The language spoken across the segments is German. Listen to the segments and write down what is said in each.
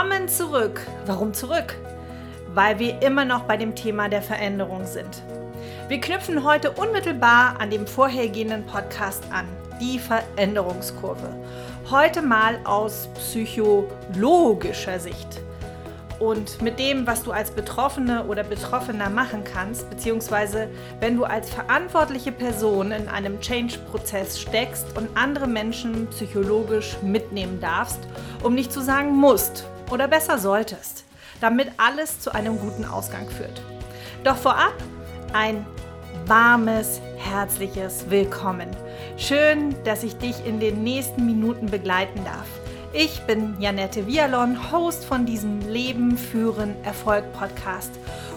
Willkommen zurück. Warum zurück? Weil wir immer noch bei dem Thema der Veränderung sind. Wir knüpfen heute unmittelbar an dem vorhergehenden Podcast an, die Veränderungskurve. Heute mal aus psychologischer Sicht und mit dem, was du als Betroffene oder Betroffener machen kannst, beziehungsweise wenn du als verantwortliche Person in einem Change-Prozess steckst und andere Menschen psychologisch mitnehmen darfst, um nicht zu sagen musst oder besser solltest, damit alles zu einem guten Ausgang führt. Doch vorab ein warmes, herzliches Willkommen. Schön, dass ich dich in den nächsten Minuten begleiten darf. Ich bin Janette Vialon, Host von diesem Leben führen Erfolg Podcast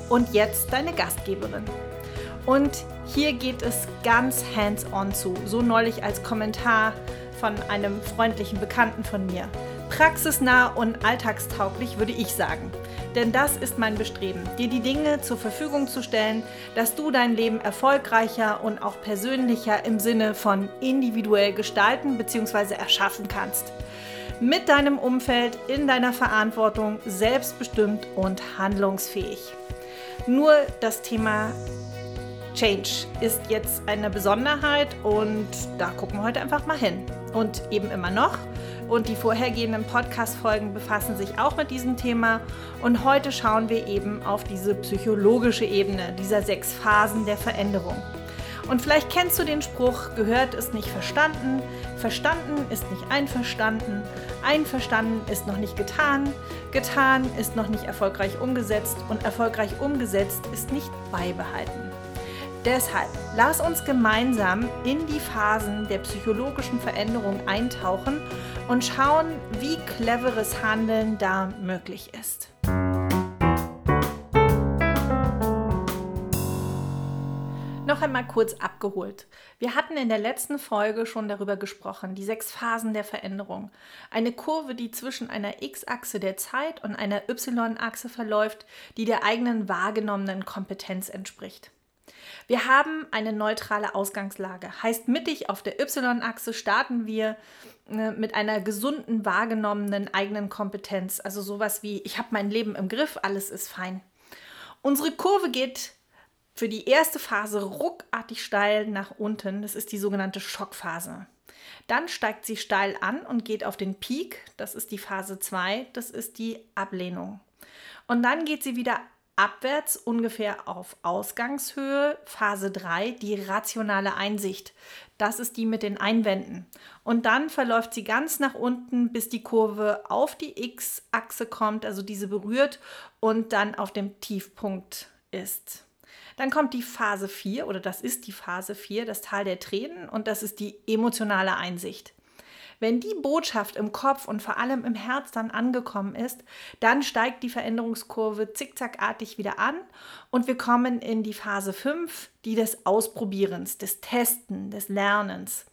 und jetzt deine Gastgeberin. Und hier geht es ganz hands-on zu, so neulich als Kommentar von einem freundlichen Bekannten von mir. Praxisnah und alltagstauglich würde ich sagen. Denn das ist mein Bestreben, dir die Dinge zur Verfügung zu stellen, dass du dein Leben erfolgreicher und auch persönlicher im Sinne von individuell gestalten bzw. erschaffen kannst mit deinem Umfeld in deiner Verantwortung, selbstbestimmt und handlungsfähig. Nur das Thema Change ist jetzt eine Besonderheit und da gucken wir heute einfach mal hin. Und eben immer noch. Und die vorhergehenden Podcast-Folgen befassen sich auch mit diesem Thema. Und heute schauen wir eben auf diese psychologische Ebene dieser sechs Phasen der Veränderung. Und vielleicht kennst du den Spruch, gehört ist nicht verstanden, verstanden ist nicht einverstanden, einverstanden ist noch nicht getan, getan ist noch nicht erfolgreich umgesetzt und erfolgreich umgesetzt ist nicht beibehalten. Deshalb lass uns gemeinsam in die Phasen der psychologischen Veränderung eintauchen und schauen, wie cleveres Handeln da möglich ist. noch einmal kurz abgeholt. Wir hatten in der letzten Folge schon darüber gesprochen, die sechs Phasen der Veränderung. Eine Kurve, die zwischen einer X-Achse der Zeit und einer Y-Achse verläuft, die der eigenen wahrgenommenen Kompetenz entspricht. Wir haben eine neutrale Ausgangslage. Heißt, mittig auf der Y-Achse starten wir äh, mit einer gesunden, wahrgenommenen eigenen Kompetenz. Also sowas wie, ich habe mein Leben im Griff, alles ist fein. Unsere Kurve geht für die erste Phase ruckartig steil nach unten. Das ist die sogenannte Schockphase. Dann steigt sie steil an und geht auf den Peak. Das ist die Phase 2. Das ist die Ablehnung. Und dann geht sie wieder abwärts ungefähr auf Ausgangshöhe. Phase 3, die rationale Einsicht. Das ist die mit den Einwänden. Und dann verläuft sie ganz nach unten, bis die Kurve auf die X-Achse kommt, also diese berührt und dann auf dem Tiefpunkt ist. Dann kommt die Phase 4 oder das ist die Phase 4, das Tal der Tränen und das ist die emotionale Einsicht. Wenn die Botschaft im Kopf und vor allem im Herz dann angekommen ist, dann steigt die Veränderungskurve zickzackartig wieder an und wir kommen in die Phase 5, die des Ausprobierens, des Testen, des Lernens.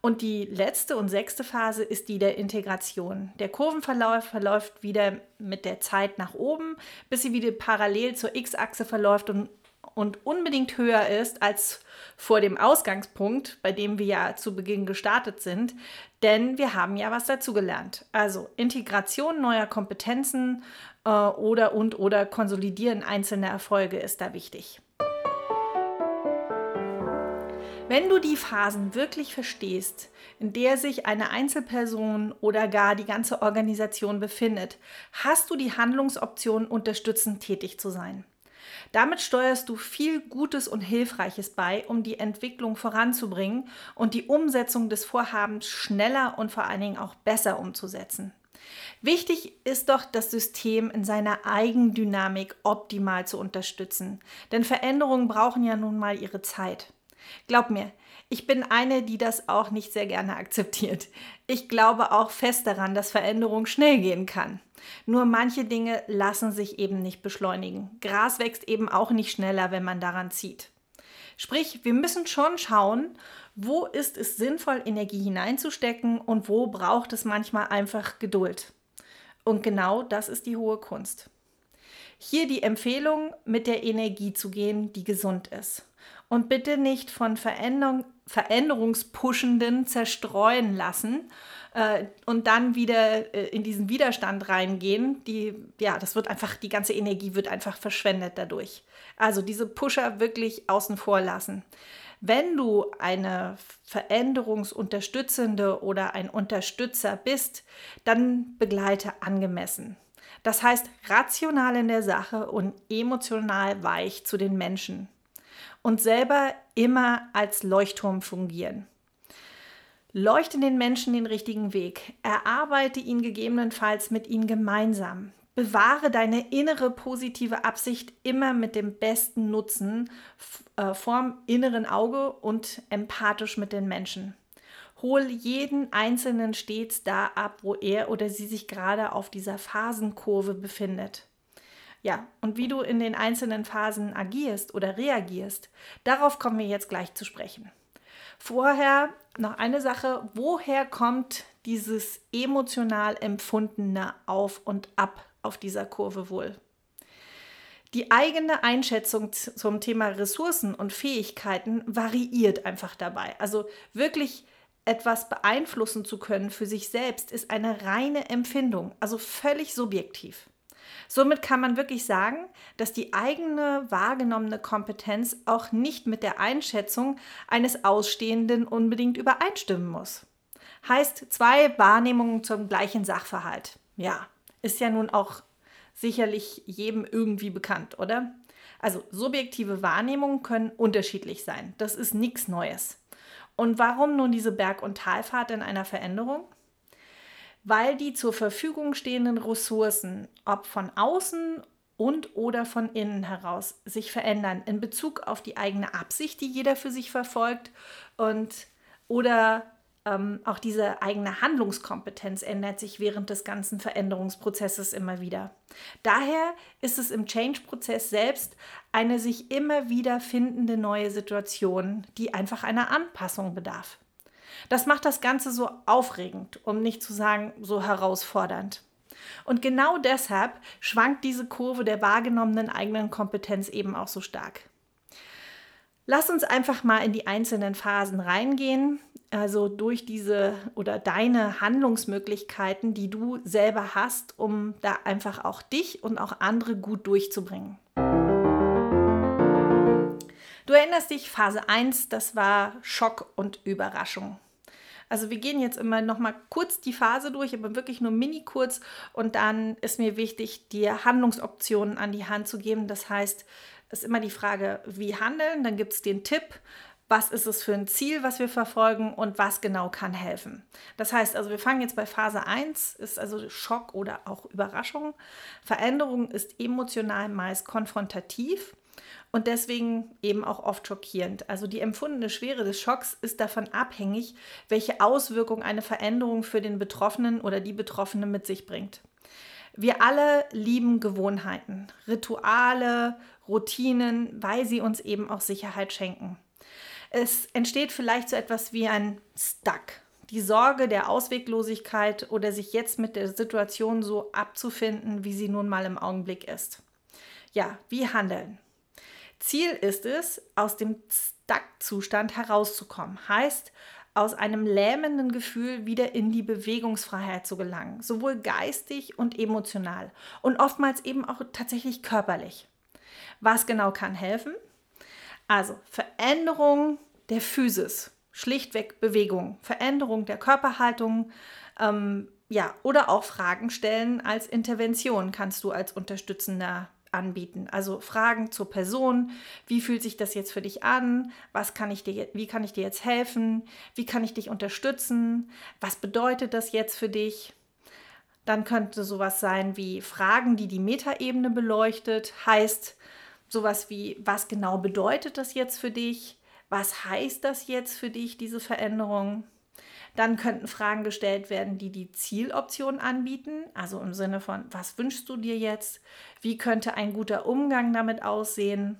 Und die letzte und sechste Phase ist die der Integration. Der Kurvenverlauf verläuft wieder mit der Zeit nach oben, bis sie wieder parallel zur X-Achse verläuft und und unbedingt höher ist als vor dem Ausgangspunkt, bei dem wir ja zu Beginn gestartet sind, denn wir haben ja was dazugelernt. Also Integration neuer Kompetenzen äh, oder und oder Konsolidieren einzelner Erfolge ist da wichtig. Wenn du die Phasen wirklich verstehst, in der sich eine Einzelperson oder gar die ganze Organisation befindet, hast du die Handlungsoption, unterstützend tätig zu sein. Damit steuerst du viel Gutes und Hilfreiches bei, um die Entwicklung voranzubringen und die Umsetzung des Vorhabens schneller und vor allen Dingen auch besser umzusetzen. Wichtig ist doch, das System in seiner Eigendynamik optimal zu unterstützen, denn Veränderungen brauchen ja nun mal ihre Zeit. Glaub mir, ich bin eine, die das auch nicht sehr gerne akzeptiert. Ich glaube auch fest daran, dass Veränderung schnell gehen kann. Nur manche Dinge lassen sich eben nicht beschleunigen. Gras wächst eben auch nicht schneller, wenn man daran zieht. Sprich, wir müssen schon schauen, wo ist es sinnvoll, Energie hineinzustecken und wo braucht es manchmal einfach Geduld. Und genau das ist die hohe Kunst. Hier die Empfehlung, mit der Energie zu gehen, die gesund ist. Und bitte nicht von Veränderung, Veränderungspushenden zerstreuen lassen äh, und dann wieder äh, in diesen Widerstand reingehen. Die, ja, das wird einfach, die ganze Energie wird einfach verschwendet dadurch. Also diese Pusher wirklich außen vor lassen. Wenn du eine veränderungsunterstützende oder ein Unterstützer bist, dann begleite angemessen. Das heißt, rational in der Sache und emotional weich zu den Menschen. Und selber immer als Leuchtturm fungieren. Leuchte den Menschen den richtigen Weg. Erarbeite ihn gegebenenfalls mit ihnen gemeinsam. Bewahre deine innere positive Absicht immer mit dem besten Nutzen äh, vorm inneren Auge und empathisch mit den Menschen. Hol jeden Einzelnen stets da ab, wo er oder sie sich gerade auf dieser Phasenkurve befindet. Ja, und wie du in den einzelnen Phasen agierst oder reagierst, darauf kommen wir jetzt gleich zu sprechen. Vorher noch eine Sache, woher kommt dieses emotional empfundene Auf und Ab auf dieser Kurve wohl? Die eigene Einschätzung zum Thema Ressourcen und Fähigkeiten variiert einfach dabei. Also wirklich etwas beeinflussen zu können für sich selbst ist eine reine Empfindung, also völlig subjektiv. Somit kann man wirklich sagen, dass die eigene wahrgenommene Kompetenz auch nicht mit der Einschätzung eines Ausstehenden unbedingt übereinstimmen muss. Heißt zwei Wahrnehmungen zum gleichen Sachverhalt. Ja, ist ja nun auch sicherlich jedem irgendwie bekannt, oder? Also subjektive Wahrnehmungen können unterschiedlich sein. Das ist nichts Neues. Und warum nun diese Berg- und Talfahrt in einer Veränderung? Weil die zur Verfügung stehenden Ressourcen, ob von außen und oder von innen heraus, sich verändern in Bezug auf die eigene Absicht, die jeder für sich verfolgt und oder ähm, auch diese eigene Handlungskompetenz ändert sich während des ganzen Veränderungsprozesses immer wieder. Daher ist es im Change-Prozess selbst eine sich immer wieder findende neue Situation, die einfach einer Anpassung bedarf. Das macht das Ganze so aufregend, um nicht zu sagen so herausfordernd. Und genau deshalb schwankt diese Kurve der wahrgenommenen eigenen Kompetenz eben auch so stark. Lass uns einfach mal in die einzelnen Phasen reingehen, also durch diese oder deine Handlungsmöglichkeiten, die du selber hast, um da einfach auch dich und auch andere gut durchzubringen. Du erinnerst dich, Phase 1, das war Schock und Überraschung. Also wir gehen jetzt immer noch mal kurz die Phase durch, aber wirklich nur mini kurz und dann ist mir wichtig, dir Handlungsoptionen an die Hand zu geben. Das heißt, es ist immer die Frage, wie handeln, dann gibt es den Tipp, was ist es für ein Ziel, was wir verfolgen und was genau kann helfen. Das heißt also, wir fangen jetzt bei Phase 1, ist also Schock oder auch Überraschung. Veränderung ist emotional meist konfrontativ und deswegen eben auch oft schockierend. Also die empfundene Schwere des Schocks ist davon abhängig, welche Auswirkungen eine Veränderung für den Betroffenen oder die Betroffene mit sich bringt. Wir alle lieben Gewohnheiten, Rituale, Routinen, weil sie uns eben auch Sicherheit schenken. Es entsteht vielleicht so etwas wie ein Stuck, die Sorge der Ausweglosigkeit oder sich jetzt mit der Situation so abzufinden, wie sie nun mal im Augenblick ist. Ja, wie handeln? Ziel ist es, aus dem Stuck-Zustand herauszukommen. Heißt, aus einem lähmenden Gefühl wieder in die Bewegungsfreiheit zu gelangen, sowohl geistig und emotional und oftmals eben auch tatsächlich körperlich. Was genau kann helfen? Also Veränderung der Physis, schlichtweg Bewegung, Veränderung der Körperhaltung, ähm, ja, oder auch Fragen stellen als Intervention kannst du als unterstützender anbieten. Also Fragen zur Person, wie fühlt sich das jetzt für dich an? Was kann ich dir, wie kann ich dir jetzt helfen? Wie kann ich dich unterstützen? Was bedeutet das jetzt für dich? Dann könnte sowas sein wie Fragen, die die Metaebene beleuchtet, heißt sowas wie, was genau bedeutet das jetzt für dich? Was heißt das jetzt für dich, diese Veränderung? Dann könnten Fragen gestellt werden, die die Zieloption anbieten, also im Sinne von, was wünschst du dir jetzt? Wie könnte ein guter Umgang damit aussehen?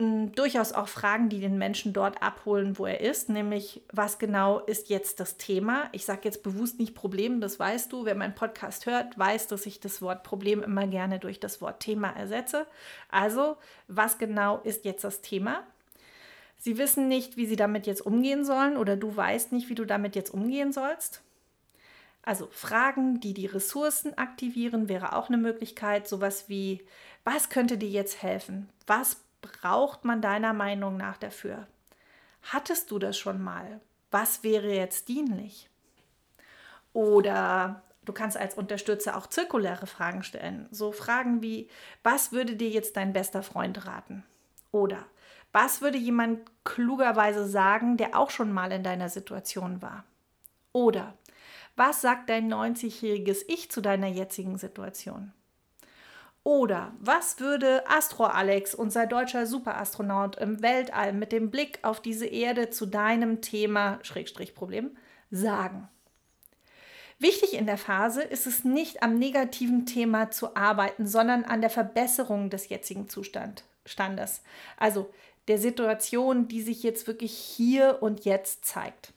durchaus auch Fragen, die den Menschen dort abholen, wo er ist, nämlich was genau ist jetzt das Thema? Ich sage jetzt bewusst nicht Problem, das weißt du. Wer meinen Podcast hört, weiß, dass ich das Wort Problem immer gerne durch das Wort Thema ersetze. Also, was genau ist jetzt das Thema? Sie wissen nicht, wie sie damit jetzt umgehen sollen oder du weißt nicht, wie du damit jetzt umgehen sollst. Also Fragen, die die Ressourcen aktivieren, wäre auch eine Möglichkeit. Sowas wie, was könnte dir jetzt helfen? Was braucht man deiner Meinung nach dafür? Hattest du das schon mal? Was wäre jetzt dienlich? Oder du kannst als Unterstützer auch zirkuläre Fragen stellen. So Fragen wie, was würde dir jetzt dein bester Freund raten? Oder was würde jemand klugerweise sagen, der auch schon mal in deiner Situation war? Oder was sagt dein 90-jähriges Ich zu deiner jetzigen Situation? Oder was würde Astro Alex, unser deutscher Superastronaut im Weltall, mit dem Blick auf diese Erde zu deinem Thema Schrägstrich Problem sagen? Wichtig in der Phase ist es nicht am negativen Thema zu arbeiten, sondern an der Verbesserung des jetzigen Zustandes. Also der Situation, die sich jetzt wirklich hier und jetzt zeigt.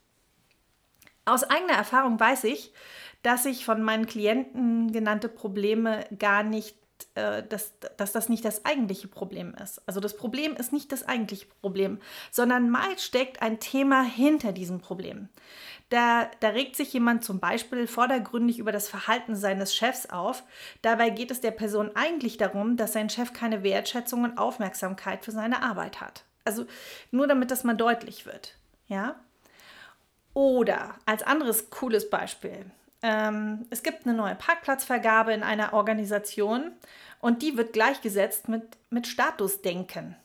Aus eigener Erfahrung weiß ich, dass ich von meinen Klienten genannte Probleme gar nicht äh, dass, dass das nicht das eigentliche Problem ist. Also das Problem ist nicht das eigentliche Problem, sondern meist steckt ein Thema hinter diesem Problem. Da, da regt sich jemand zum Beispiel vordergründig über das Verhalten seines Chefs auf. Dabei geht es der Person eigentlich darum, dass sein Chef keine Wertschätzung und Aufmerksamkeit für seine Arbeit hat. Also nur damit das mal deutlich wird. Ja? Oder als anderes cooles Beispiel. Ähm, es gibt eine neue Parkplatzvergabe in einer Organisation und die wird gleichgesetzt mit, mit Statusdenken.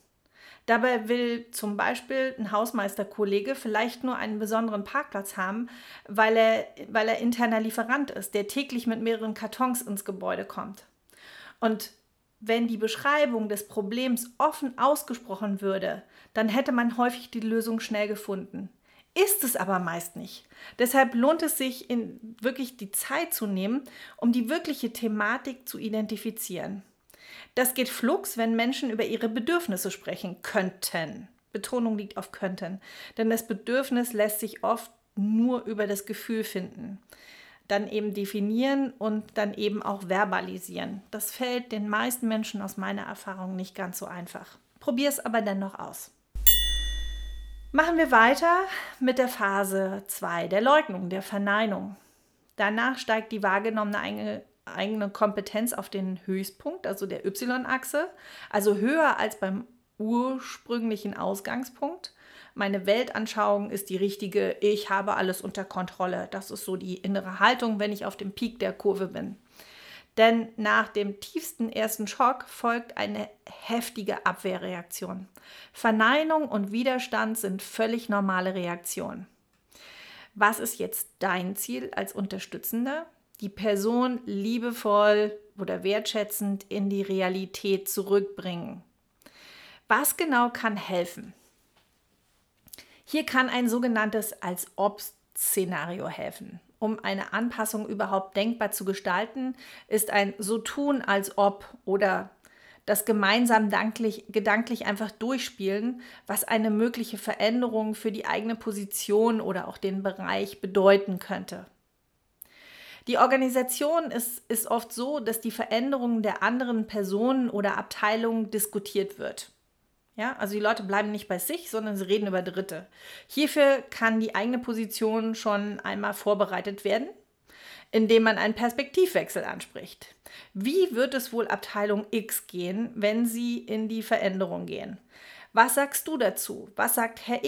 Dabei will zum Beispiel ein Hausmeisterkollege vielleicht nur einen besonderen Parkplatz haben, weil er, weil er interner Lieferant ist, der täglich mit mehreren Kartons ins Gebäude kommt. Und wenn die Beschreibung des Problems offen ausgesprochen würde, dann hätte man häufig die Lösung schnell gefunden. Ist es aber meist nicht. Deshalb lohnt es sich, in wirklich die Zeit zu nehmen, um die wirkliche Thematik zu identifizieren. Das geht flugs, wenn Menschen über ihre Bedürfnisse sprechen könnten. Betonung liegt auf könnten, denn das Bedürfnis lässt sich oft nur über das Gefühl finden. Dann eben definieren und dann eben auch verbalisieren. Das fällt den meisten Menschen aus meiner Erfahrung nicht ganz so einfach. Probier es aber dennoch aus. Machen wir weiter mit der Phase 2, der Leugnung, der Verneinung. Danach steigt die wahrgenommene eigene, Kompetenz auf den Höchstpunkt, also der Y-Achse, also höher als beim ursprünglichen Ausgangspunkt. Meine Weltanschauung ist die richtige, ich habe alles unter Kontrolle. Das ist so die innere Haltung, wenn ich auf dem Peak der Kurve bin. Denn nach dem tiefsten ersten Schock folgt eine heftige Abwehrreaktion. Verneinung und Widerstand sind völlig normale Reaktionen. Was ist jetzt dein Ziel als Unterstützender? Die Person liebevoll oder wertschätzend in die Realität zurückbringen. Was genau kann helfen? Hier kann ein sogenanntes als Ob-Szenario helfen um eine Anpassung überhaupt denkbar zu gestalten, ist ein so tun als ob oder das gemeinsam danklich, gedanklich einfach durchspielen, was eine mögliche Veränderung für die eigene Position oder auch den Bereich bedeuten könnte. Die Organisation ist, ist oft so, dass die Veränderung der anderen Personen oder Abteilungen diskutiert wird. Ja, also die Leute bleiben nicht bei sich, sondern sie reden über Dritte. Hierfür kann die eigene Position schon einmal vorbereitet werden, indem man einen Perspektivwechsel anspricht. Wie wird es wohl Abteilung X gehen, wenn sie in die Veränderung gehen? Was sagst du dazu? Was sagt Herr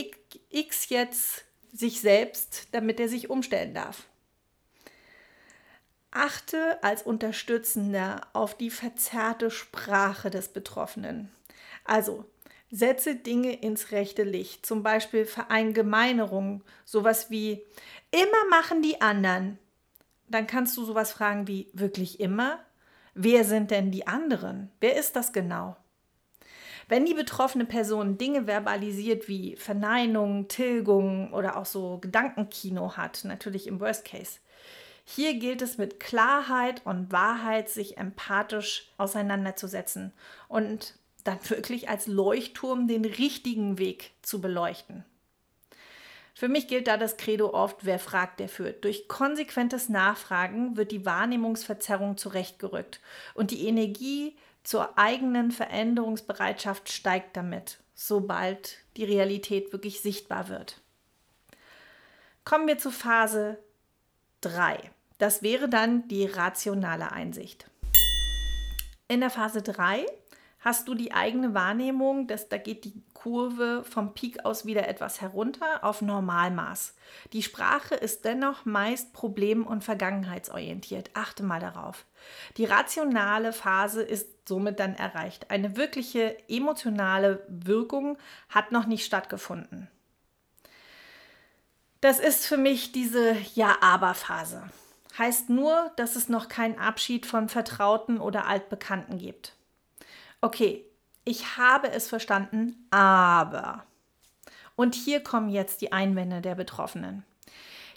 X jetzt sich selbst, damit er sich umstellen darf? Achte als Unterstützender auf die verzerrte Sprache des Betroffenen. Also Setze Dinge ins rechte Licht, zum Beispiel Verallgemeinerung, sowas wie immer machen die anderen. Dann kannst du sowas fragen wie wirklich immer? Wer sind denn die anderen? Wer ist das genau? Wenn die betroffene Person Dinge verbalisiert wie Verneinung, Tilgung oder auch so Gedankenkino hat, natürlich im Worst Case. Hier gilt es mit Klarheit und Wahrheit, sich empathisch auseinanderzusetzen und dann wirklich als Leuchtturm den richtigen Weg zu beleuchten. Für mich gilt da das Credo oft, wer fragt, der führt. Durch konsequentes Nachfragen wird die Wahrnehmungsverzerrung zurechtgerückt und die Energie zur eigenen Veränderungsbereitschaft steigt damit, sobald die Realität wirklich sichtbar wird. Kommen wir zu Phase 3. Das wäre dann die rationale Einsicht. In der Phase 3 hast du die eigene Wahrnehmung, dass da geht die Kurve vom Peak aus wieder etwas herunter auf Normalmaß. Die Sprache ist dennoch meist problem- und vergangenheitsorientiert. Achte mal darauf. Die rationale Phase ist somit dann erreicht. Eine wirkliche emotionale Wirkung hat noch nicht stattgefunden. Das ist für mich diese Ja-Aber-Phase. Heißt nur, dass es noch keinen Abschied von Vertrauten oder Altbekannten gibt. Okay, ich habe es verstanden, aber. Und hier kommen jetzt die Einwände der Betroffenen.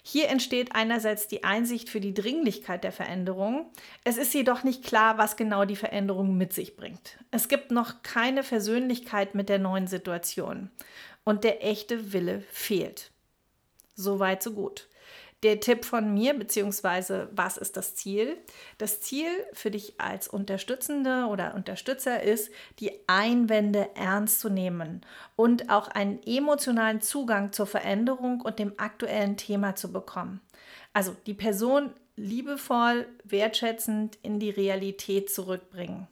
Hier entsteht einerseits die Einsicht für die Dringlichkeit der Veränderung. Es ist jedoch nicht klar, was genau die Veränderung mit sich bringt. Es gibt noch keine Versöhnlichkeit mit der neuen Situation und der echte Wille fehlt. So weit, so gut der Tipp von mir, beziehungsweise was ist das Ziel? Das Ziel für dich als Unterstützende oder Unterstützer ist, die Einwände ernst zu nehmen und auch einen emotionalen Zugang zur Veränderung und dem aktuellen Thema zu bekommen. Also die Person liebevoll, wertschätzend in die Realität zurückbringen.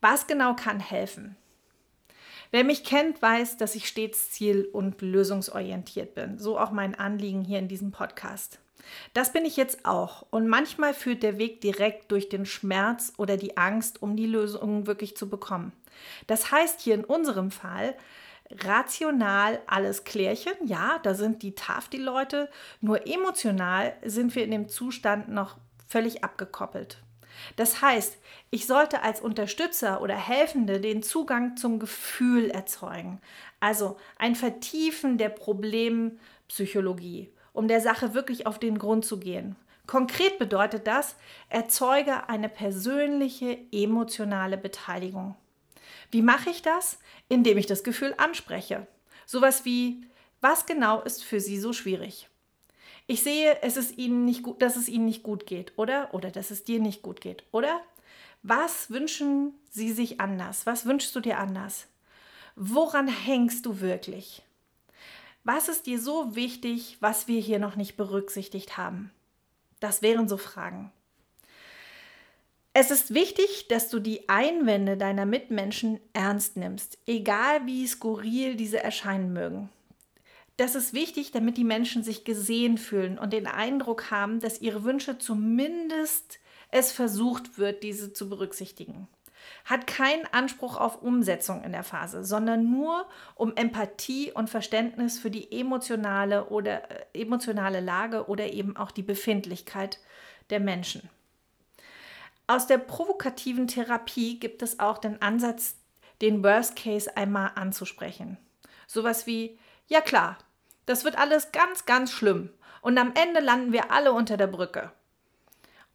Was genau kann helfen? Wer mich kennt, weiß, dass ich stets ziel- und lösungsorientiert bin. So auch mein Anliegen hier in diesem Podcast. Das bin ich jetzt auch. Und manchmal führt der Weg direkt durch den Schmerz oder die Angst, um die Lösung wirklich zu bekommen. Das heißt hier in unserem Fall, rational alles klärchen, ja, da sind die TAF die Leute, nur emotional sind wir in dem Zustand noch völlig abgekoppelt. Das heißt, ich sollte als Unterstützer oder Helfende den Zugang zum Gefühl erzeugen, also ein Vertiefen der Problempsychologie, um der Sache wirklich auf den Grund zu gehen. Konkret bedeutet das, erzeuge eine persönliche emotionale Beteiligung. Wie mache ich das? Indem ich das Gefühl anspreche. Sowas wie, was genau ist für Sie so schwierig? Ich sehe, es ist ihnen nicht gut, dass es ihnen nicht gut geht, oder? Oder dass es dir nicht gut geht, oder? Was wünschen sie sich anders? Was wünschst du dir anders? Woran hängst du wirklich? Was ist dir so wichtig, was wir hier noch nicht berücksichtigt haben? Das wären so Fragen. Es ist wichtig, dass du die Einwände deiner Mitmenschen ernst nimmst, egal wie skurril diese erscheinen mögen. Das ist wichtig, damit die Menschen sich gesehen fühlen und den Eindruck haben, dass ihre Wünsche zumindest es versucht wird, diese zu berücksichtigen. Hat keinen Anspruch auf Umsetzung in der Phase, sondern nur um Empathie und Verständnis für die emotionale oder äh, emotionale Lage oder eben auch die Befindlichkeit der Menschen. Aus der provokativen Therapie gibt es auch den Ansatz, den Worst Case einmal anzusprechen. Sowas wie, ja klar, das wird alles ganz, ganz schlimm. Und am Ende landen wir alle unter der Brücke.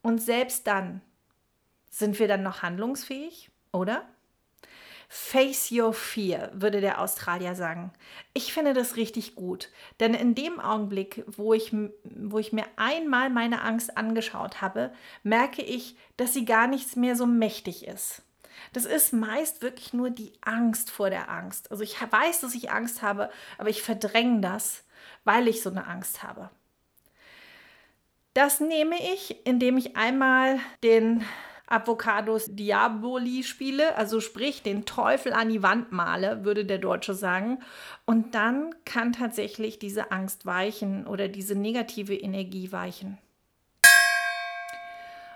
Und selbst dann sind wir dann noch handlungsfähig, oder? Face your fear, würde der Australier sagen. Ich finde das richtig gut, denn in dem Augenblick, wo ich, wo ich mir einmal meine Angst angeschaut habe, merke ich, dass sie gar nichts mehr so mächtig ist. Das ist meist wirklich nur die Angst vor der Angst. Also ich weiß, dass ich Angst habe, aber ich verdränge das weil ich so eine Angst habe. Das nehme ich, indem ich einmal den Avocados Diaboli spiele, also sprich den Teufel an die Wand male, würde der Deutsche sagen. Und dann kann tatsächlich diese Angst weichen oder diese negative Energie weichen.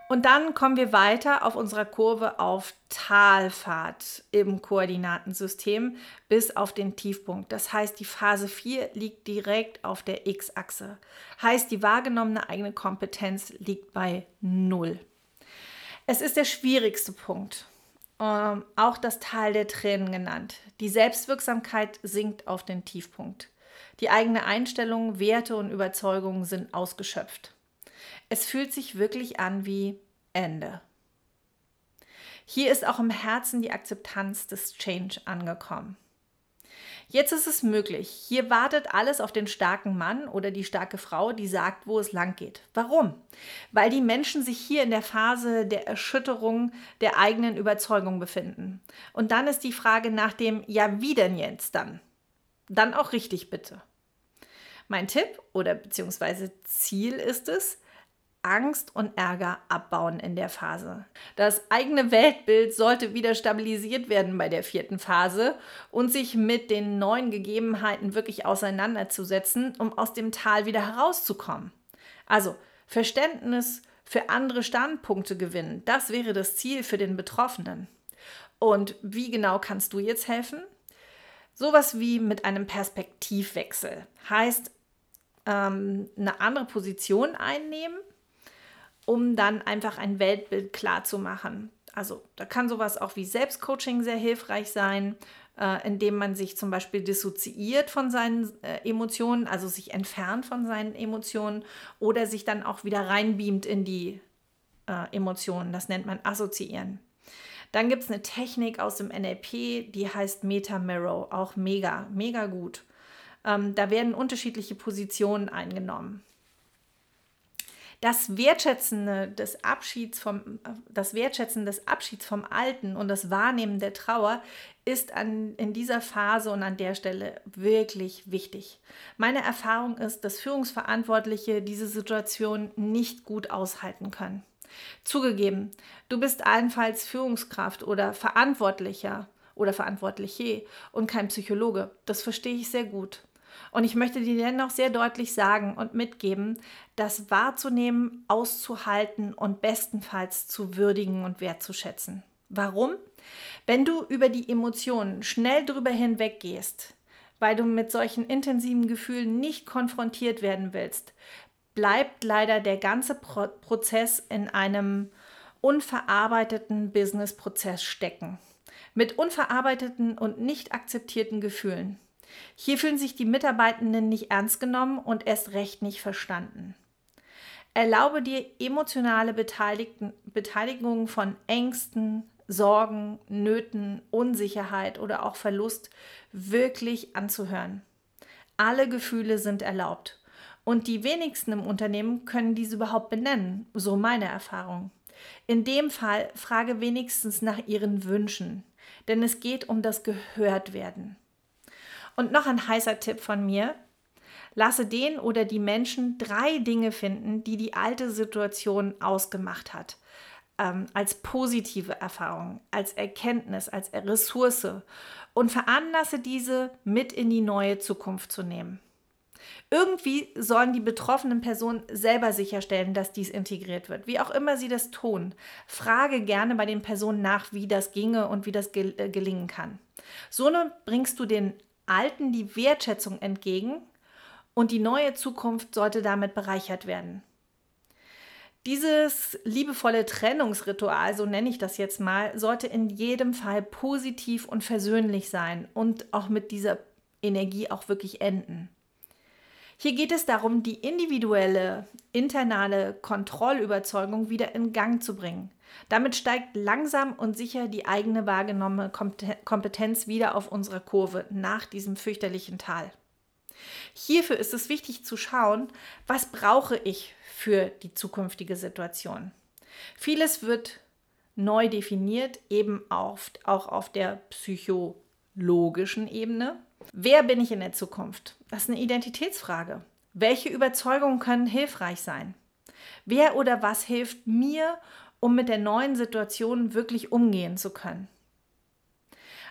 Und dann kommen wir weiter auf unserer Kurve auf Talfahrt im Koordinatensystem bis auf den Tiefpunkt. Das heißt, die Phase 4 liegt direkt auf der X-Achse. Heißt, die wahrgenommene eigene Kompetenz liegt bei 0. Es ist der schwierigste Punkt. Ähm, auch das Tal der Tränen genannt. Die Selbstwirksamkeit sinkt auf den Tiefpunkt. Die eigene Einstellung, Werte und Überzeugungen sind ausgeschöpft. Es fühlt sich wirklich an wie Ende. Hier ist auch im Herzen die Akzeptanz des Change angekommen. Jetzt ist es möglich. Hier wartet alles auf den starken Mann oder die starke Frau, die sagt, wo es lang geht. Warum? Weil die Menschen sich hier in der Phase der Erschütterung der eigenen Überzeugung befinden. Und dann ist die Frage nach dem, ja, wie denn jetzt dann? Dann auch richtig bitte. Mein Tipp oder beziehungsweise Ziel ist es, Angst und Ärger abbauen in der Phase. Das eigene Weltbild sollte wieder stabilisiert werden bei der vierten Phase und sich mit den neuen Gegebenheiten wirklich auseinanderzusetzen, um aus dem Tal wieder herauszukommen. Also Verständnis für andere Standpunkte gewinnen, das wäre das Ziel für den Betroffenen. Und wie genau kannst du jetzt helfen? Sowas wie mit einem Perspektivwechsel heißt ähm, eine andere Position einnehmen um dann einfach ein Weltbild klar zu machen. Also da kann sowas auch wie Selbstcoaching sehr hilfreich sein, äh, indem man sich zum Beispiel dissoziiert von seinen äh, Emotionen, also sich entfernt von seinen Emotionen oder sich dann auch wieder reinbeamt in die äh, Emotionen. Das nennt man Assoziieren. Dann gibt es eine Technik aus dem NLP, die heißt Meta Mirror, auch mega, mega gut. Ähm, da werden unterschiedliche Positionen eingenommen. Das Wertschätzen des Abschieds vom, das Wertschätzen des Abschieds vom Alten und das Wahrnehmen der Trauer ist an, in dieser Phase und an der Stelle wirklich wichtig. Meine Erfahrung ist, dass Führungsverantwortliche diese Situation nicht gut aushalten können. Zugegeben, du bist allenfalls Führungskraft oder Verantwortlicher oder Verantwortliche und kein Psychologe. Das verstehe ich sehr gut. Und ich möchte dir dennoch sehr deutlich sagen und mitgeben, das wahrzunehmen, auszuhalten und bestenfalls zu würdigen und wertzuschätzen. Warum? Wenn du über die Emotionen schnell drüber hinweggehst, weil du mit solchen intensiven Gefühlen nicht konfrontiert werden willst, bleibt leider der ganze Pro Prozess in einem unverarbeiteten Business-Prozess stecken. Mit unverarbeiteten und nicht akzeptierten Gefühlen. Hier fühlen sich die Mitarbeitenden nicht ernst genommen und erst recht nicht verstanden. Erlaube dir emotionale Beteiligung von Ängsten, Sorgen, Nöten, Unsicherheit oder auch Verlust wirklich anzuhören. Alle Gefühle sind erlaubt. Und die wenigsten im Unternehmen können diese überhaupt benennen, so meine Erfahrung. In dem Fall frage wenigstens nach ihren Wünschen, denn es geht um das Gehörtwerden. Und noch ein heißer Tipp von mir. Lasse den oder die Menschen drei Dinge finden, die die alte Situation ausgemacht hat. Ähm, als positive Erfahrung, als Erkenntnis, als Ressource und veranlasse diese mit in die neue Zukunft zu nehmen. Irgendwie sollen die betroffenen Personen selber sicherstellen, dass dies integriert wird. Wie auch immer sie das tun, frage gerne bei den Personen nach, wie das ginge und wie das äh, gelingen kann. So bringst du den Alten die Wertschätzung entgegen und die neue Zukunft sollte damit bereichert werden. Dieses liebevolle Trennungsritual, so nenne ich das jetzt mal, sollte in jedem Fall positiv und versöhnlich sein und auch mit dieser Energie auch wirklich enden. Hier geht es darum, die individuelle, internale Kontrollüberzeugung wieder in Gang zu bringen. Damit steigt langsam und sicher die eigene wahrgenommene Kompetenz wieder auf unserer Kurve nach diesem fürchterlichen Tal. Hierfür ist es wichtig zu schauen, was brauche ich für die zukünftige Situation. Vieles wird neu definiert, eben auf, auch auf der psychologischen Ebene. Wer bin ich in der Zukunft? Das ist eine Identitätsfrage. Welche Überzeugungen können hilfreich sein? Wer oder was hilft mir um mit der neuen Situation wirklich umgehen zu können.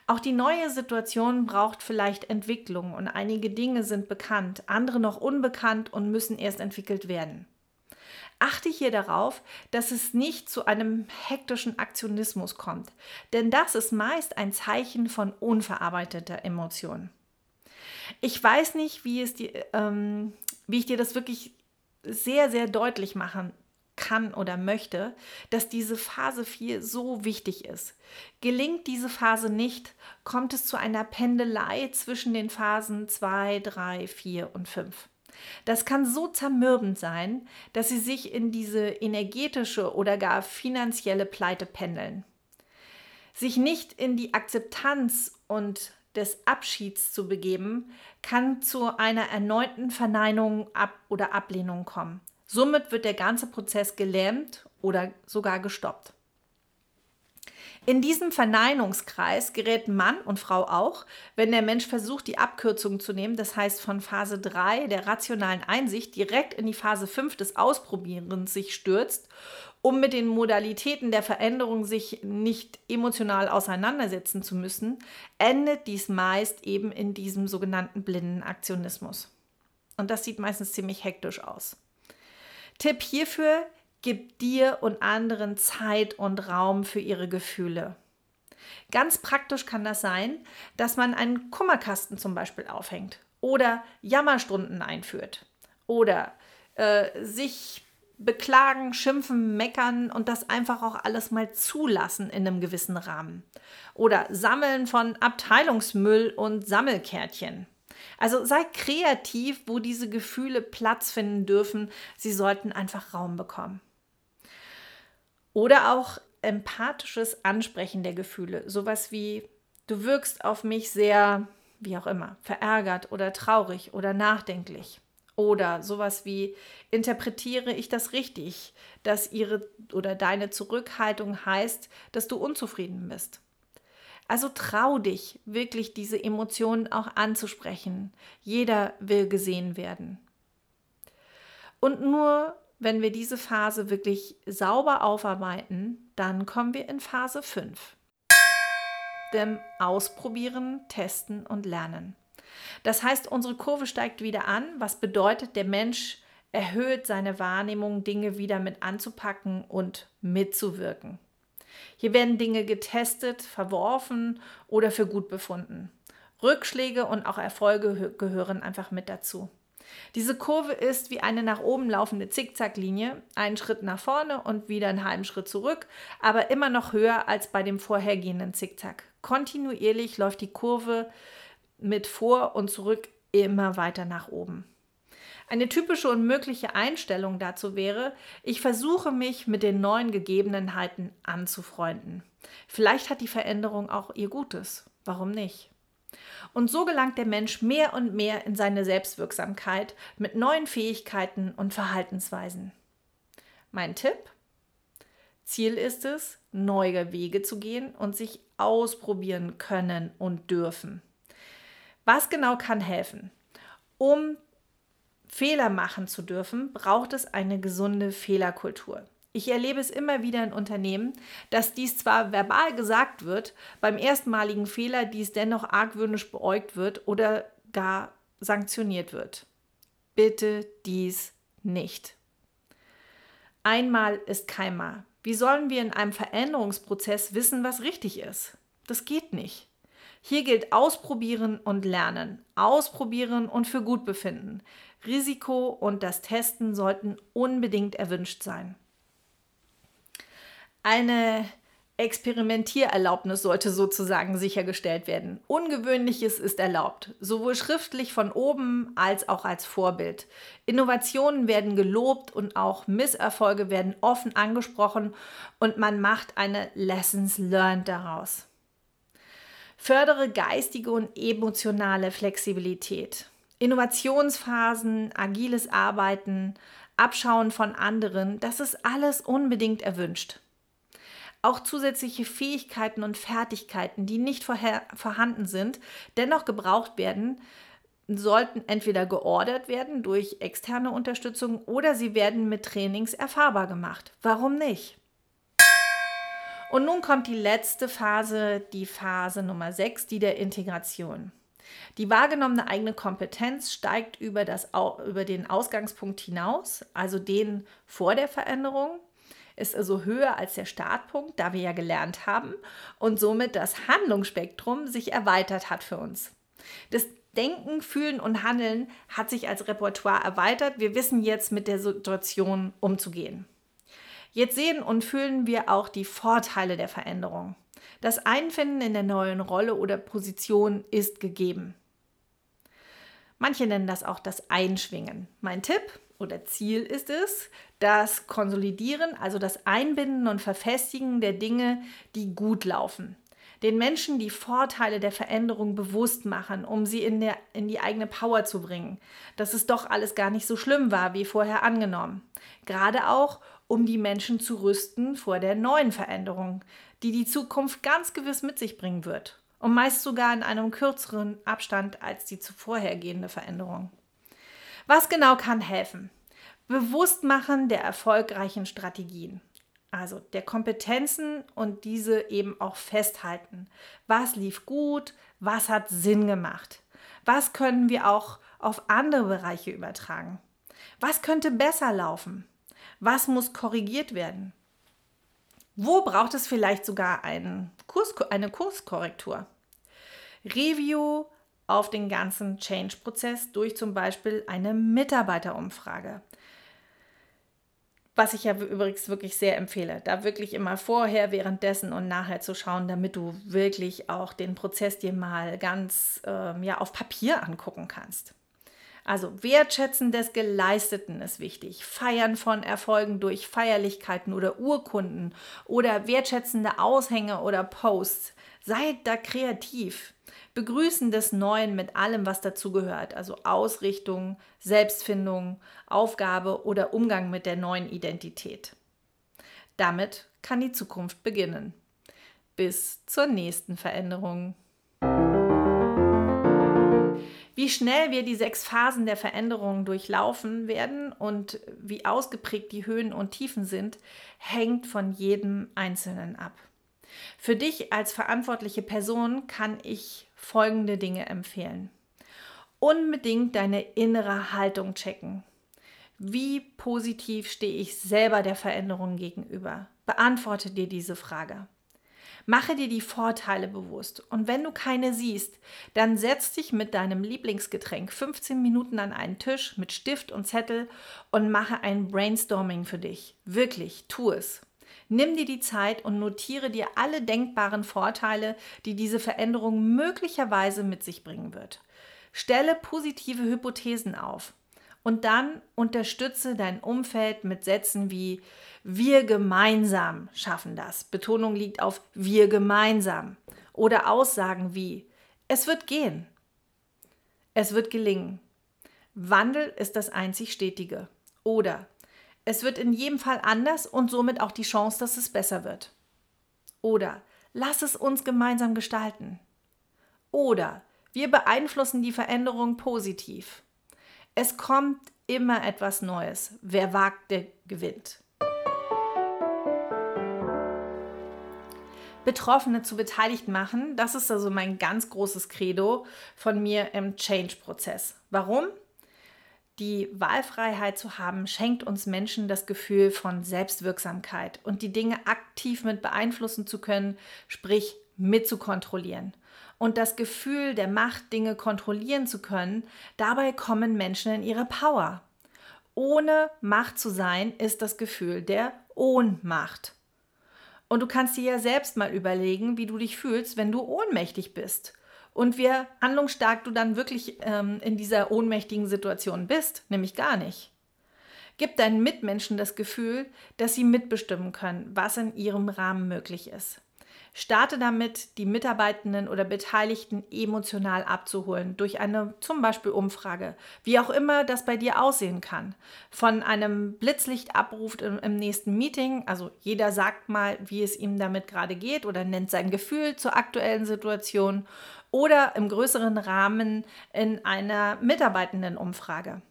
Auch die neue Situation braucht vielleicht Entwicklung und einige Dinge sind bekannt, andere noch unbekannt und müssen erst entwickelt werden. Achte hier darauf, dass es nicht zu einem hektischen Aktionismus kommt, denn das ist meist ein Zeichen von unverarbeiteter Emotion. Ich weiß nicht, wie, es die, ähm, wie ich dir das wirklich sehr, sehr deutlich machen kann oder möchte, dass diese Phase 4 so wichtig ist. Gelingt diese Phase nicht, kommt es zu einer Pendelei zwischen den Phasen 2, 3, 4 und 5. Das kann so zermürbend sein, dass sie sich in diese energetische oder gar finanzielle Pleite pendeln. Sich nicht in die Akzeptanz und des Abschieds zu begeben, kann zu einer erneuten Verneinung ab oder Ablehnung kommen. Somit wird der ganze Prozess gelähmt oder sogar gestoppt. In diesem Verneinungskreis gerät Mann und Frau auch, wenn der Mensch versucht, die Abkürzung zu nehmen, das heißt von Phase 3 der rationalen Einsicht direkt in die Phase 5 des Ausprobierens sich stürzt, um mit den Modalitäten der Veränderung sich nicht emotional auseinandersetzen zu müssen, endet dies meist eben in diesem sogenannten blinden Aktionismus. Und das sieht meistens ziemlich hektisch aus. Tipp hierfür, Gib dir und anderen Zeit und Raum für ihre Gefühle. Ganz praktisch kann das sein, dass man einen Kummerkasten zum Beispiel aufhängt oder Jammerstunden einführt oder äh, sich beklagen, schimpfen, meckern und das einfach auch alles mal zulassen in einem gewissen Rahmen. Oder Sammeln von Abteilungsmüll und Sammelkärtchen. Also sei kreativ, wo diese Gefühle Platz finden dürfen. Sie sollten einfach Raum bekommen. Oder auch empathisches Ansprechen der Gefühle. Sowas wie, du wirkst auf mich sehr, wie auch immer, verärgert oder traurig oder nachdenklich. Oder sowas wie, interpretiere ich das richtig, dass ihre oder deine Zurückhaltung heißt, dass du unzufrieden bist. Also trau dich, wirklich diese Emotionen auch anzusprechen. Jeder will gesehen werden. Und nur wenn wir diese Phase wirklich sauber aufarbeiten, dann kommen wir in Phase 5. Dem Ausprobieren, Testen und Lernen. Das heißt, unsere Kurve steigt wieder an, was bedeutet, der Mensch erhöht seine Wahrnehmung, Dinge wieder mit anzupacken und mitzuwirken. Hier werden Dinge getestet, verworfen oder für gut befunden. Rückschläge und auch Erfolge gehören einfach mit dazu. Diese Kurve ist wie eine nach oben laufende Zickzacklinie, einen Schritt nach vorne und wieder einen halben Schritt zurück, aber immer noch höher als bei dem vorhergehenden Zickzack. Kontinuierlich läuft die Kurve mit vor und zurück immer weiter nach oben. Eine typische und mögliche Einstellung dazu wäre, ich versuche mich mit den neuen Gegebenheiten anzufreunden. Vielleicht hat die Veränderung auch ihr Gutes. Warum nicht? Und so gelangt der Mensch mehr und mehr in seine Selbstwirksamkeit mit neuen Fähigkeiten und Verhaltensweisen. Mein Tipp? Ziel ist es, neue Wege zu gehen und sich ausprobieren können und dürfen. Was genau kann helfen? Um Fehler machen zu dürfen, braucht es eine gesunde Fehlerkultur. Ich erlebe es immer wieder in Unternehmen, dass dies zwar verbal gesagt wird, beim erstmaligen Fehler dies dennoch argwöhnisch beäugt wird oder gar sanktioniert wird. Bitte dies nicht. Einmal ist keinmal. Wie sollen wir in einem Veränderungsprozess wissen, was richtig ist? Das geht nicht. Hier gilt ausprobieren und lernen, ausprobieren und für gut befinden. Risiko und das Testen sollten unbedingt erwünscht sein. Eine Experimentiererlaubnis sollte sozusagen sichergestellt werden. Ungewöhnliches ist erlaubt, sowohl schriftlich von oben als auch als Vorbild. Innovationen werden gelobt und auch Misserfolge werden offen angesprochen und man macht eine Lessons Learned daraus. Fördere geistige und emotionale Flexibilität. Innovationsphasen, agiles Arbeiten, Abschauen von anderen, das ist alles unbedingt erwünscht. Auch zusätzliche Fähigkeiten und Fertigkeiten, die nicht vorhanden sind, dennoch gebraucht werden, sollten entweder geordert werden durch externe Unterstützung oder sie werden mit Trainings erfahrbar gemacht. Warum nicht? Und nun kommt die letzte Phase, die Phase Nummer 6, die der Integration. Die wahrgenommene eigene Kompetenz steigt über, das, über den Ausgangspunkt hinaus, also den vor der Veränderung, ist also höher als der Startpunkt, da wir ja gelernt haben und somit das Handlungsspektrum sich erweitert hat für uns. Das Denken, Fühlen und Handeln hat sich als Repertoire erweitert. Wir wissen jetzt mit der Situation umzugehen. Jetzt sehen und fühlen wir auch die Vorteile der Veränderung. Das Einfinden in der neuen Rolle oder Position ist gegeben. Manche nennen das auch das Einschwingen. Mein Tipp oder Ziel ist es, das Konsolidieren, also das Einbinden und Verfestigen der Dinge, die gut laufen. Den Menschen die Vorteile der Veränderung bewusst machen, um sie in, der, in die eigene Power zu bringen. Dass es doch alles gar nicht so schlimm war, wie vorher angenommen. Gerade auch, um die Menschen zu rüsten vor der neuen Veränderung, die die Zukunft ganz gewiss mit sich bringen wird. Und meist sogar in einem kürzeren Abstand als die zuvorhergehende Veränderung. Was genau kann helfen? Bewusstmachen der erfolgreichen Strategien. Also der Kompetenzen und diese eben auch festhalten. Was lief gut? Was hat Sinn gemacht? Was können wir auch auf andere Bereiche übertragen? Was könnte besser laufen? Was muss korrigiert werden? Wo braucht es vielleicht sogar einen Kurs, eine Kurskorrektur? Review auf den ganzen Change-Prozess durch zum Beispiel eine Mitarbeiterumfrage. Was ich ja übrigens wirklich sehr empfehle, da wirklich immer vorher, währenddessen und nachher zu schauen, damit du wirklich auch den Prozess dir mal ganz ähm, ja, auf Papier angucken kannst. Also Wertschätzen des Geleisteten ist wichtig. Feiern von Erfolgen durch Feierlichkeiten oder Urkunden oder wertschätzende Aushänge oder Posts. Seid da kreativ. Begrüßen des Neuen mit allem, was dazugehört, also Ausrichtung, Selbstfindung, Aufgabe oder Umgang mit der neuen Identität. Damit kann die Zukunft beginnen. Bis zur nächsten Veränderung. Wie schnell wir die sechs Phasen der Veränderung durchlaufen werden und wie ausgeprägt die Höhen und Tiefen sind, hängt von jedem Einzelnen ab. Für dich als verantwortliche Person kann ich folgende Dinge empfehlen. Unbedingt deine innere Haltung checken. Wie positiv stehe ich selber der Veränderung gegenüber? Beantworte dir diese Frage. Mache dir die Vorteile bewusst und wenn du keine siehst, dann setz dich mit deinem Lieblingsgetränk 15 Minuten an einen Tisch mit Stift und Zettel und mache ein Brainstorming für dich. Wirklich, tu es. Nimm dir die Zeit und notiere dir alle denkbaren Vorteile, die diese Veränderung möglicherweise mit sich bringen wird. Stelle positive Hypothesen auf und dann unterstütze dein Umfeld mit Sätzen wie wir gemeinsam schaffen das. Betonung liegt auf wir gemeinsam. Oder Aussagen wie es wird gehen. Es wird gelingen. Wandel ist das einzig Stetige. Oder es wird in jedem Fall anders und somit auch die Chance, dass es besser wird. Oder lass es uns gemeinsam gestalten. Oder wir beeinflussen die Veränderung positiv. Es kommt immer etwas Neues. Wer wagt, der gewinnt. Betroffene zu beteiligt machen, das ist also mein ganz großes Credo von mir im Change-Prozess. Warum? Die Wahlfreiheit zu haben, schenkt uns Menschen das Gefühl von Selbstwirksamkeit und die Dinge aktiv mit beeinflussen zu können, sprich mitzukontrollieren. Und das Gefühl der Macht, Dinge kontrollieren zu können, dabei kommen Menschen in ihre Power. Ohne Macht zu sein, ist das Gefühl der Ohnmacht. Und du kannst dir ja selbst mal überlegen, wie du dich fühlst, wenn du ohnmächtig bist und wie handlungsstark du dann wirklich ähm, in dieser ohnmächtigen Situation bist, nämlich gar nicht. Gib deinen Mitmenschen das Gefühl, dass sie mitbestimmen können, was in ihrem Rahmen möglich ist. Starte damit, die Mitarbeitenden oder Beteiligten emotional abzuholen durch eine zum Beispiel Umfrage, wie auch immer das bei dir aussehen kann. Von einem Blitzlichtabruf im, im nächsten Meeting, also jeder sagt mal, wie es ihm damit gerade geht oder nennt sein Gefühl zur aktuellen Situation oder im größeren Rahmen in einer Mitarbeitendenumfrage.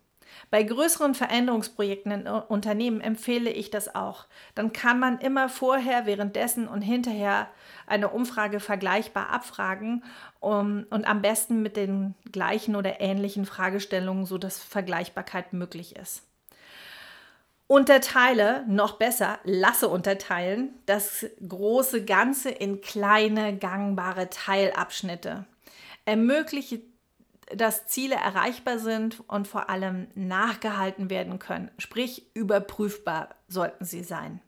Bei größeren Veränderungsprojekten in Unternehmen empfehle ich das auch. Dann kann man immer vorher, währenddessen und hinterher eine Umfrage vergleichbar abfragen um, und am besten mit den gleichen oder ähnlichen Fragestellungen, sodass Vergleichbarkeit möglich ist. Unterteile, noch besser, lasse unterteilen, das große Ganze in kleine gangbare Teilabschnitte. Ermögliche, dass Ziele erreichbar sind und vor allem nachgehalten werden können, sprich überprüfbar sollten sie sein.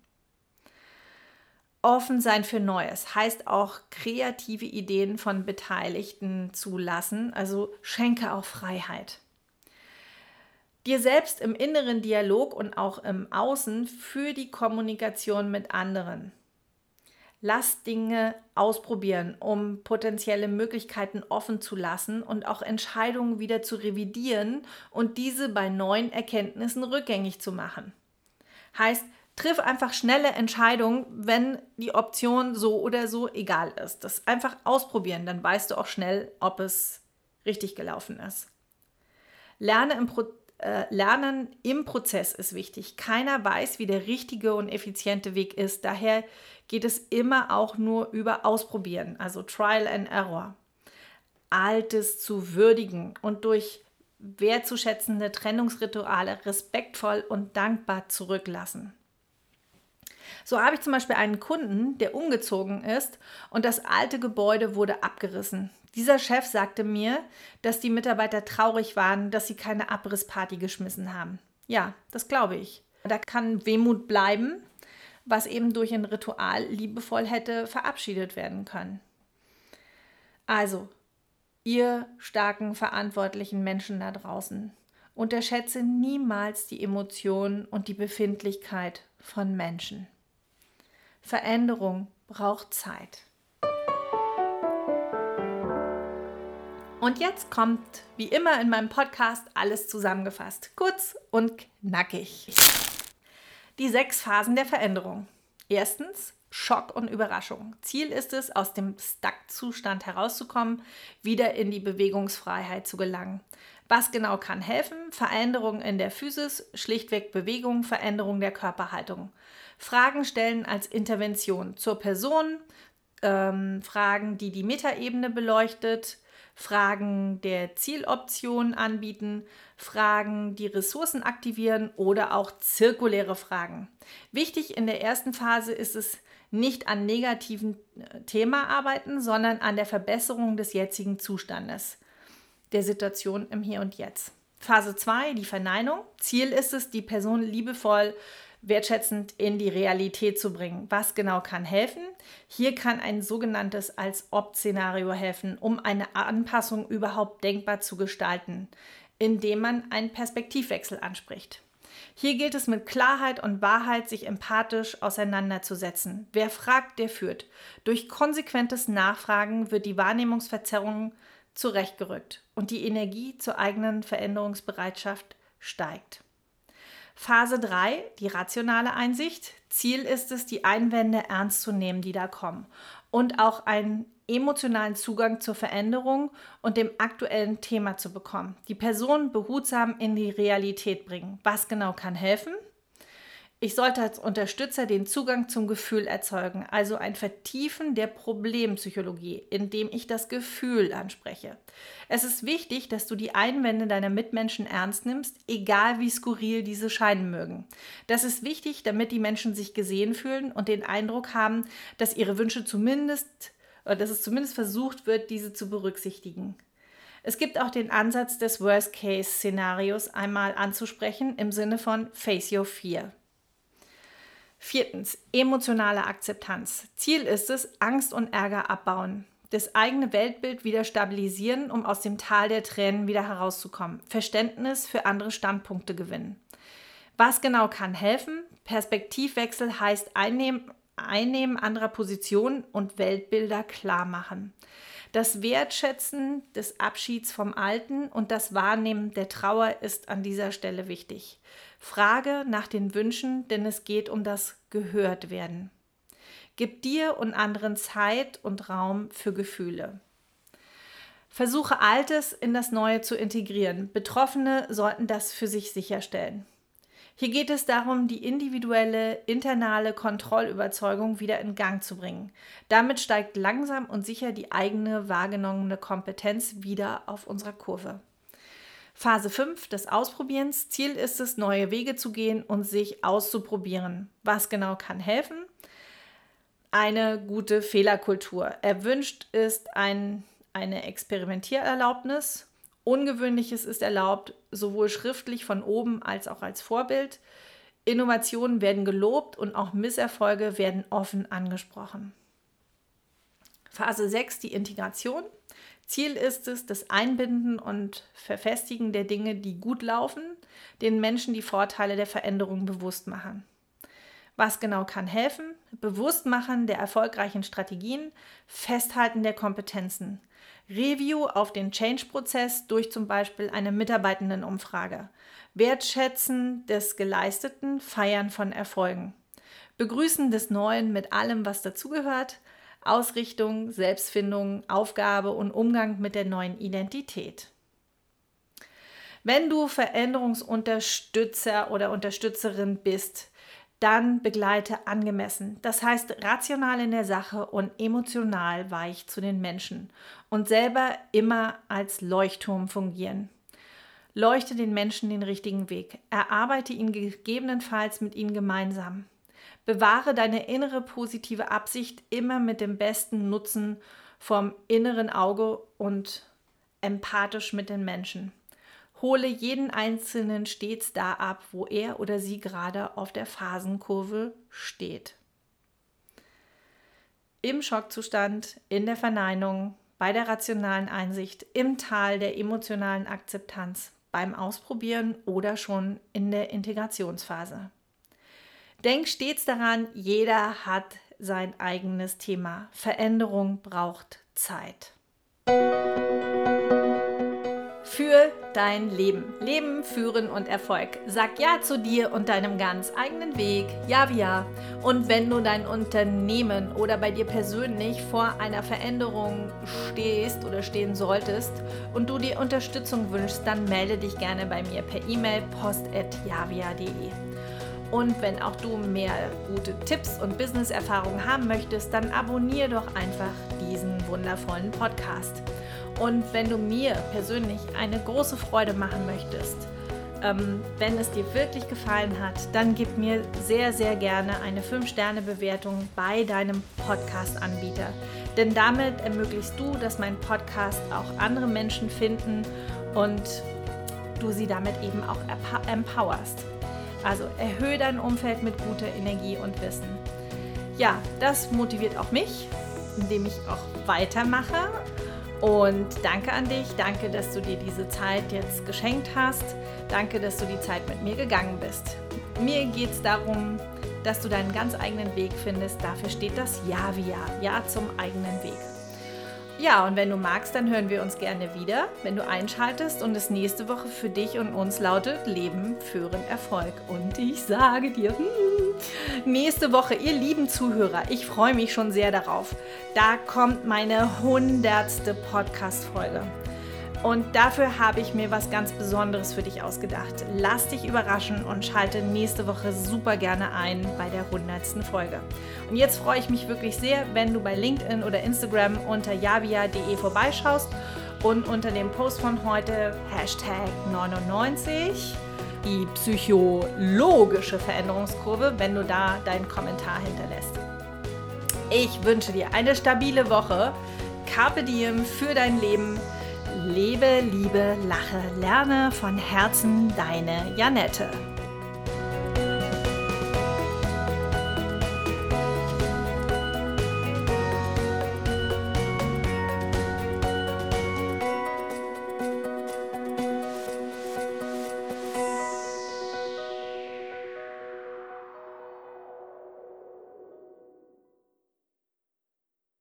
Offen sein für Neues heißt auch kreative Ideen von Beteiligten zulassen, also schenke auch Freiheit dir selbst im inneren Dialog und auch im Außen für die Kommunikation mit anderen. Lass Dinge ausprobieren, um potenzielle Möglichkeiten offen zu lassen und auch Entscheidungen wieder zu revidieren und diese bei neuen Erkenntnissen rückgängig zu machen. Heißt, triff einfach schnelle Entscheidungen, wenn die Option so oder so egal ist. Das einfach ausprobieren, dann weißt du auch schnell, ob es richtig gelaufen ist. Lerne im Pro äh, Lernen im Prozess ist wichtig. Keiner weiß, wie der richtige und effiziente Weg ist. Daher geht es immer auch nur über Ausprobieren, also Trial and Error. Altes zu würdigen und durch wertzuschätzende Trennungsrituale respektvoll und dankbar zurücklassen. So habe ich zum Beispiel einen Kunden, der umgezogen ist und das alte Gebäude wurde abgerissen. Dieser Chef sagte mir, dass die Mitarbeiter traurig waren, dass sie keine Abrissparty geschmissen haben. Ja, das glaube ich. Da kann Wehmut bleiben, was eben durch ein Ritual liebevoll hätte verabschiedet werden können. Also, ihr starken, verantwortlichen Menschen da draußen, unterschätze niemals die Emotionen und die Befindlichkeit von Menschen. Veränderung braucht Zeit. Und jetzt kommt, wie immer in meinem Podcast, alles zusammengefasst. Kurz und knackig. Die sechs Phasen der Veränderung. Erstens Schock und Überraschung. Ziel ist es, aus dem Stuck-Zustand herauszukommen, wieder in die Bewegungsfreiheit zu gelangen. Was genau kann helfen? Veränderungen in der Physis, schlichtweg Bewegung, Veränderung der Körperhaltung. Fragen stellen als Intervention zur Person, ähm, Fragen, die die Metaebene beleuchtet, Fragen der Zieloption anbieten, Fragen, die Ressourcen aktivieren oder auch zirkuläre Fragen. Wichtig in der ersten Phase ist es, nicht an negativen äh, Thema arbeiten, sondern an der Verbesserung des jetzigen Zustandes, der Situation im Hier und Jetzt. Phase 2, die Verneinung. Ziel ist es, die Person liebevoll wertschätzend in die Realität zu bringen. Was genau kann helfen? Hier kann ein sogenanntes Als-Ob-Szenario helfen, um eine Anpassung überhaupt denkbar zu gestalten, indem man einen Perspektivwechsel anspricht. Hier gilt es mit Klarheit und Wahrheit, sich empathisch auseinanderzusetzen. Wer fragt, der führt. Durch konsequentes Nachfragen wird die Wahrnehmungsverzerrung zurechtgerückt und die Energie zur eigenen Veränderungsbereitschaft steigt. Phase 3, die rationale Einsicht. Ziel ist es, die Einwände ernst zu nehmen, die da kommen und auch einen emotionalen Zugang zur Veränderung und dem aktuellen Thema zu bekommen. Die Person behutsam in die Realität bringen. Was genau kann helfen? Ich sollte als Unterstützer den Zugang zum Gefühl erzeugen, also ein Vertiefen der Problempsychologie, indem ich das Gefühl anspreche. Es ist wichtig, dass du die Einwände deiner Mitmenschen ernst nimmst, egal wie skurril diese scheinen mögen. Das ist wichtig, damit die Menschen sich gesehen fühlen und den Eindruck haben, dass ihre Wünsche zumindest, oder dass es zumindest versucht wird, diese zu berücksichtigen. Es gibt auch den Ansatz des Worst-Case-Szenarios einmal anzusprechen im Sinne von Face Your Fear. Viertens, emotionale Akzeptanz. Ziel ist es, Angst und Ärger abbauen. Das eigene Weltbild wieder stabilisieren, um aus dem Tal der Tränen wieder herauszukommen. Verständnis für andere Standpunkte gewinnen. Was genau kann helfen? Perspektivwechsel heißt Einnehmen, Einnehmen anderer Positionen und Weltbilder klar machen. Das Wertschätzen des Abschieds vom Alten und das Wahrnehmen der Trauer ist an dieser Stelle wichtig. Frage nach den Wünschen, denn es geht um das Gehörtwerden. Gib dir und anderen Zeit und Raum für Gefühle. Versuche Altes in das Neue zu integrieren. Betroffene sollten das für sich sicherstellen. Hier geht es darum, die individuelle internale Kontrollüberzeugung wieder in Gang zu bringen. Damit steigt langsam und sicher die eigene wahrgenommene Kompetenz wieder auf unserer Kurve. Phase 5 des Ausprobierens. Ziel ist es, neue Wege zu gehen und sich auszuprobieren. Was genau kann helfen? Eine gute Fehlerkultur. Erwünscht ist ein, eine Experimentiererlaubnis. Ungewöhnliches ist erlaubt, sowohl schriftlich von oben als auch als Vorbild. Innovationen werden gelobt und auch Misserfolge werden offen angesprochen. Phase 6, die Integration. Ziel ist es, das Einbinden und Verfestigen der Dinge, die gut laufen, den Menschen die Vorteile der Veränderung bewusst machen. Was genau kann helfen? Bewusstmachen der erfolgreichen Strategien, Festhalten der Kompetenzen, Review auf den Change-Prozess durch zum Beispiel eine Mitarbeitendenumfrage, Wertschätzen des Geleisteten, Feiern von Erfolgen, Begrüßen des Neuen mit allem, was dazugehört, Ausrichtung, Selbstfindung, Aufgabe und Umgang mit der neuen Identität. Wenn du Veränderungsunterstützer oder Unterstützerin bist, dann begleite angemessen. Das heißt rational in der Sache und emotional weich zu den Menschen und selber immer als Leuchtturm fungieren. Leuchte den Menschen den richtigen Weg. Erarbeite ihn gegebenenfalls mit ihnen gemeinsam. Bewahre deine innere positive Absicht immer mit dem besten Nutzen vom inneren Auge und empathisch mit den Menschen. Hole jeden Einzelnen stets da ab, wo er oder sie gerade auf der Phasenkurve steht. Im Schockzustand, in der Verneinung, bei der rationalen Einsicht, im Tal der emotionalen Akzeptanz, beim Ausprobieren oder schon in der Integrationsphase. Denk stets daran, jeder hat sein eigenes Thema. Veränderung braucht Zeit. Für dein Leben. Leben, Führen und Erfolg. Sag Ja zu dir und deinem ganz eigenen Weg. Ja ja. Und wenn du dein Unternehmen oder bei dir persönlich vor einer Veränderung stehst oder stehen solltest und du dir Unterstützung wünschst, dann melde dich gerne bei mir per E-Mail post.javia.de. Und wenn auch du mehr gute Tipps und Business-Erfahrungen haben möchtest, dann abonniere doch einfach diesen wundervollen Podcast. Und wenn du mir persönlich eine große Freude machen möchtest, ähm, wenn es dir wirklich gefallen hat, dann gib mir sehr, sehr gerne eine 5-Sterne-Bewertung bei deinem Podcast-Anbieter. Denn damit ermöglichst du, dass mein Podcast auch andere Menschen finden und du sie damit eben auch empowerst. Also erhöhe dein Umfeld mit guter Energie und Wissen. Ja, das motiviert auch mich, indem ich auch weitermache. Und danke an dich, danke, dass du dir diese Zeit jetzt geschenkt hast. Danke, dass du die Zeit mit mir gegangen bist. Mir geht es darum, dass du deinen ganz eigenen Weg findest. Dafür steht das Ja wie Ja, Ja zum eigenen Weg. Ja, und wenn du magst, dann hören wir uns gerne wieder, wenn du einschaltest und es nächste Woche für dich und uns lautet Leben, Führen, Erfolg. Und ich sage dir, hm, nächste Woche, ihr lieben Zuhörer, ich freue mich schon sehr darauf. Da kommt meine hundertste Podcast-Folge. Und dafür habe ich mir was ganz Besonderes für dich ausgedacht. Lass dich überraschen und schalte nächste Woche super gerne ein bei der 100. Folge. Und jetzt freue ich mich wirklich sehr, wenn du bei LinkedIn oder Instagram unter javia.de vorbeischaust und unter dem Post von heute Hashtag 99 die psychologische Veränderungskurve, wenn du da deinen Kommentar hinterlässt. Ich wünsche dir eine stabile Woche. Carpe diem für dein Leben Lebe, liebe, lache, lerne von Herzen deine Janette.